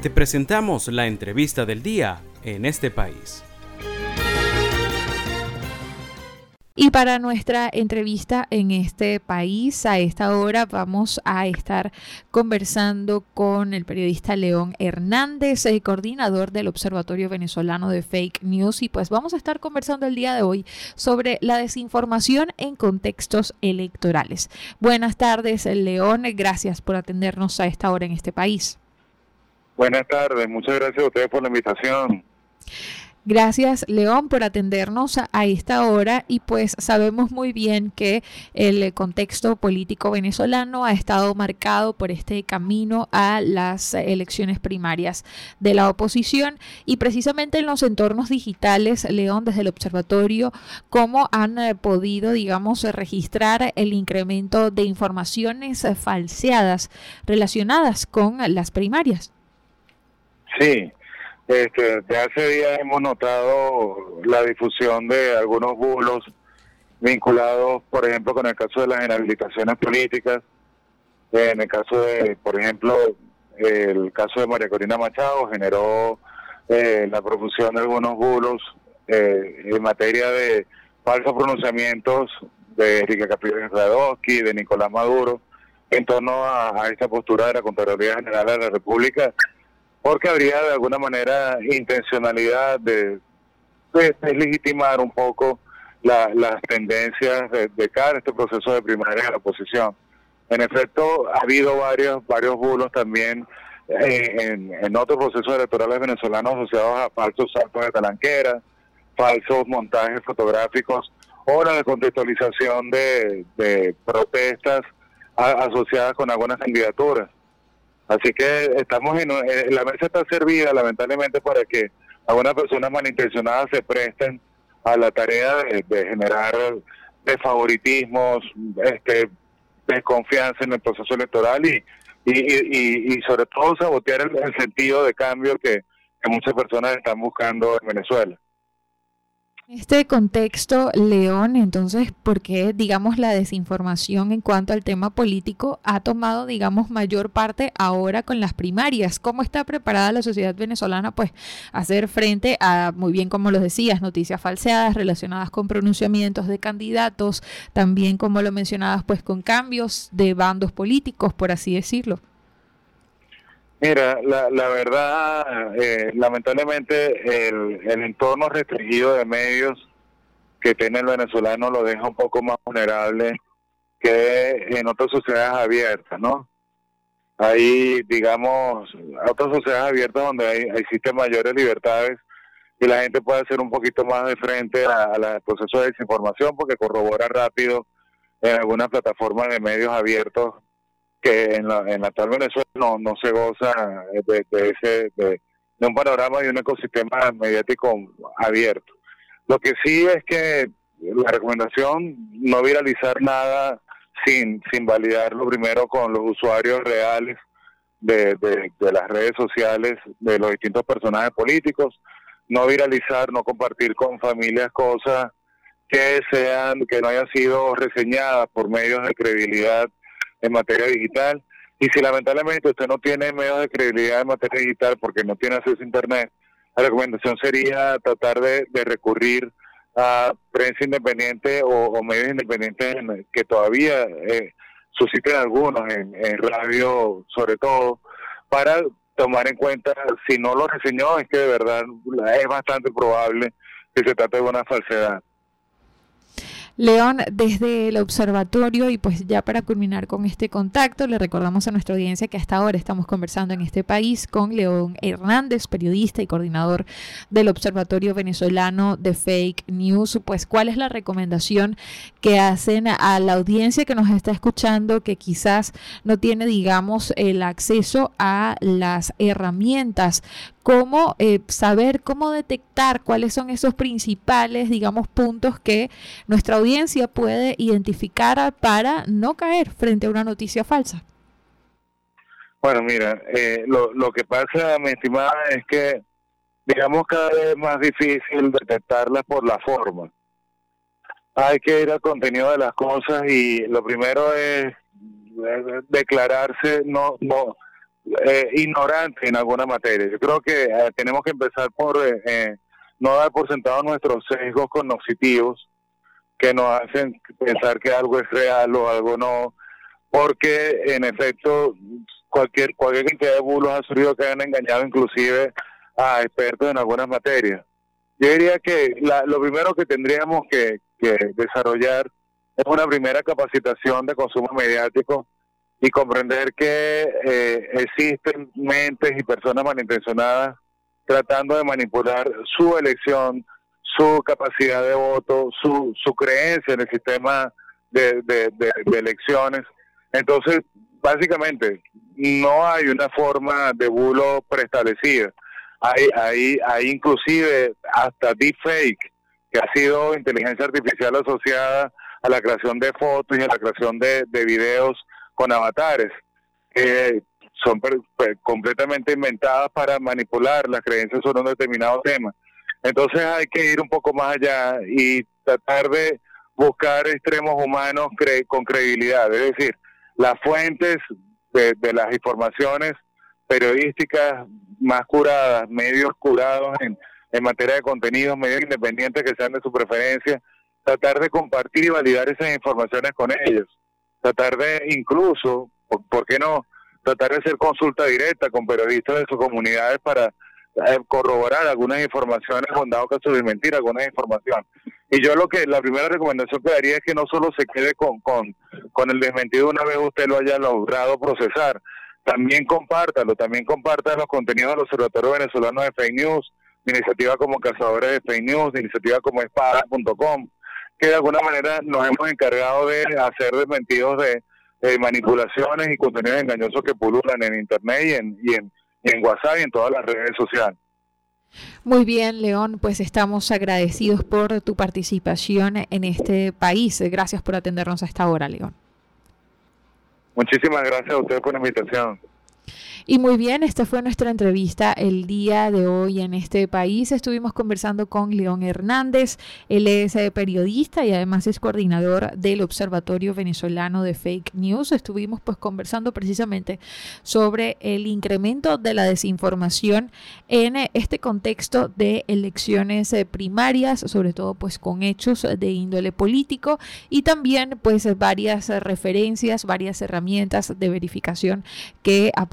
Te presentamos la entrevista del día en este país. Y para nuestra entrevista en este país, a esta hora vamos a estar conversando con el periodista León Hernández, el coordinador del Observatorio Venezolano de Fake News. Y pues vamos a estar conversando el día de hoy sobre la desinformación en contextos electorales. Buenas tardes, León. Gracias por atendernos a esta hora en este país. Buenas tardes, muchas gracias a ustedes por la invitación. Gracias, León, por atendernos a, esta hora y pues sabemos muy bien que el contexto político venezolano ha estado marcado por este camino a las elecciones primarias de la oposición y precisamente en los entornos digitales, León, desde el observatorio, ¿cómo han eh, podido, digamos, registrar el incremento de informaciones falseadas relacionadas con las primarias? Sí, este, de hace días hemos notado la difusión de algunos bulos vinculados, por ejemplo, con el caso de las inhabilitaciones políticas, en el caso de, por ejemplo, el caso de María Corina Machado generó eh, la profusión de algunos bulos eh, en materia de falsos pronunciamientos de Enrique Caprillo Radowski, de Nicolás Maduro, en torno a, a esta postura de la Contraloría General de la República porque habría de alguna manera intencionalidad de, deslegitimar un poco las tendencias de, cara a este proceso de primaria de la oposición. En efecto, ha habido varios varios bulos también eh, en, en, otros procesos electorales venezolanos asociados a falsos saltos de talanquera, falsos montajes fotográficos o la contextualización de, de protestas asociadas con algunas candidaturas. Así que estamos en, eh, la mesa está servida lamentablemente para que algunas personas malintencionadas se presten a la tarea de, generar desfavoritismos, este, desconfianza en el proceso electoral y, y, y, sobre todo sabotear el, sentido de cambio que muchas personas están buscando en Venezuela este contexto, León, entonces, ¿por qué, digamos, la desinformación en cuanto al tema político ha tomado, digamos, mayor parte ahora con las primarias? ¿Cómo está preparada la sociedad venezolana, pues, a hacer frente a, muy bien como lo decías, noticias falseadas relacionadas con pronunciamientos de candidatos, también, como lo mencionabas, pues, con cambios de bandos políticos, por así decirlo? Mira, la, la verdad, eh, lamentablemente el, el entorno restringido de medios que tiene el venezolano lo deja un poco más vulnerable que en otras sociedades abiertas, ¿no? Hay, digamos, otras sociedades abiertas donde hay, existen mayores libertades y la gente puede hacer un poquito más de frente a, a proceso de desinformación porque corrobora rápido en algunas plataformas de medios abiertos que en la, en la actual Venezuela no, no se goza de, ese de, un panorama y un ecosistema mediático abierto. Lo que sí es que la recomendación no viralizar nada sin, sin validarlo primero con los usuarios reales de, de, de las redes sociales de los distintos personajes políticos, no viralizar, no compartir con familias cosas que sean, que no hayan sido reseñadas por medios de credibilidad en materia digital. Y si lamentablemente usted no tiene medios de credibilidad en materia digital porque no tiene acceso a Internet, la recomendación sería tratar de, recurrir a prensa independiente o, medios independientes que todavía eh, susciten algunos en, en radio sobre todo para tomar en cuenta si no lo reseñó es que de verdad es bastante probable que se trate de una falsedad. León, desde el observatorio y pues ya para culminar con este contacto, le recordamos a nuestra audiencia que hasta ahora estamos conversando en este país con León Hernández, periodista y coordinador del Observatorio Venezolano de Fake News. Pues, ¿cuál es la recomendación que hacen a la audiencia que nos está escuchando que quizás no tiene, digamos, el acceso a las herramientas cómo eh, saber, cómo detectar cuáles son esos principales, digamos, puntos que nuestra audiencia puede identificar para no caer frente a una noticia falsa. Bueno, mira, eh, lo, lo que pasa, mi estimada, es que, digamos, cada vez es más difícil detectarlas por la forma. Hay que ir al contenido de las cosas y lo primero es declararse, no, no, eh, ignorantes en alguna materia. Yo creo que eh, tenemos que empezar por eh, no dar por sentado nuestros sesgos cognitivos que nos hacen pensar que algo es real o algo no, porque en efecto cualquier cualquier cantidad de bulos ha surgido que han engañado inclusive a expertos en algunas materias. Yo diría que lo primero que tendríamos que, desarrollar es una primera capacitación de consumo mediático y comprender que eh, existen mentes y personas malintencionadas tratando de manipular su elección, su capacidad de voto, su, su creencia en el sistema de, de, elecciones. Entonces, básicamente, no hay una forma de bulo preestablecida. Hay, hay, hay inclusive hasta deepfake, que ha sido inteligencia artificial asociada a la creación de fotos y a la creación de, de videos con avatares, que son completamente inventadas para manipular las creencias sobre un determinado tema. Entonces hay que ir un poco más allá y tratar de buscar extremos humanos con credibilidad, es decir, las fuentes de, las informaciones periodísticas más curadas, medios curados en, en materia de contenidos, medios independientes que sean de su preferencia, tratar de compartir y validar esas informaciones con ellos, tratar de incluso, ¿por, qué no? Tratar de hacer consulta directa con periodistas de sus comunidades para eh, corroborar algunas informaciones con dado caso de mentir algunas informaciones. Y yo lo que, la primera recomendación que daría es que no solo se quede con, con, con el desmentido una vez usted lo haya logrado procesar, también compártalo, también comparta los contenidos del Observatorio Venezolano de Fake News, de iniciativa como Cazadores de Fake News, de iniciativa como espada.com, que de alguna manera nos hemos encargado de hacer desmentidos de, manipulaciones y contenidos engañosos que pululan en Internet y en, y en, y en WhatsApp y en todas las redes sociales. Muy bien, León, pues estamos agradecidos por tu participación en este país. Gracias por atendernos a esta hora, León. Muchísimas gracias a ustedes por la invitación. Y muy bien, esta fue nuestra entrevista el día de hoy en este país. Estuvimos conversando con León Hernández. Él es eh, periodista y además es coordinador del Observatorio Venezolano de Fake News. Estuvimos pues conversando precisamente sobre el incremento de la desinformación en eh, este contexto de elecciones eh, primarias, sobre todo pues con hechos de índole político y también pues varias referencias, varias herramientas de verificación que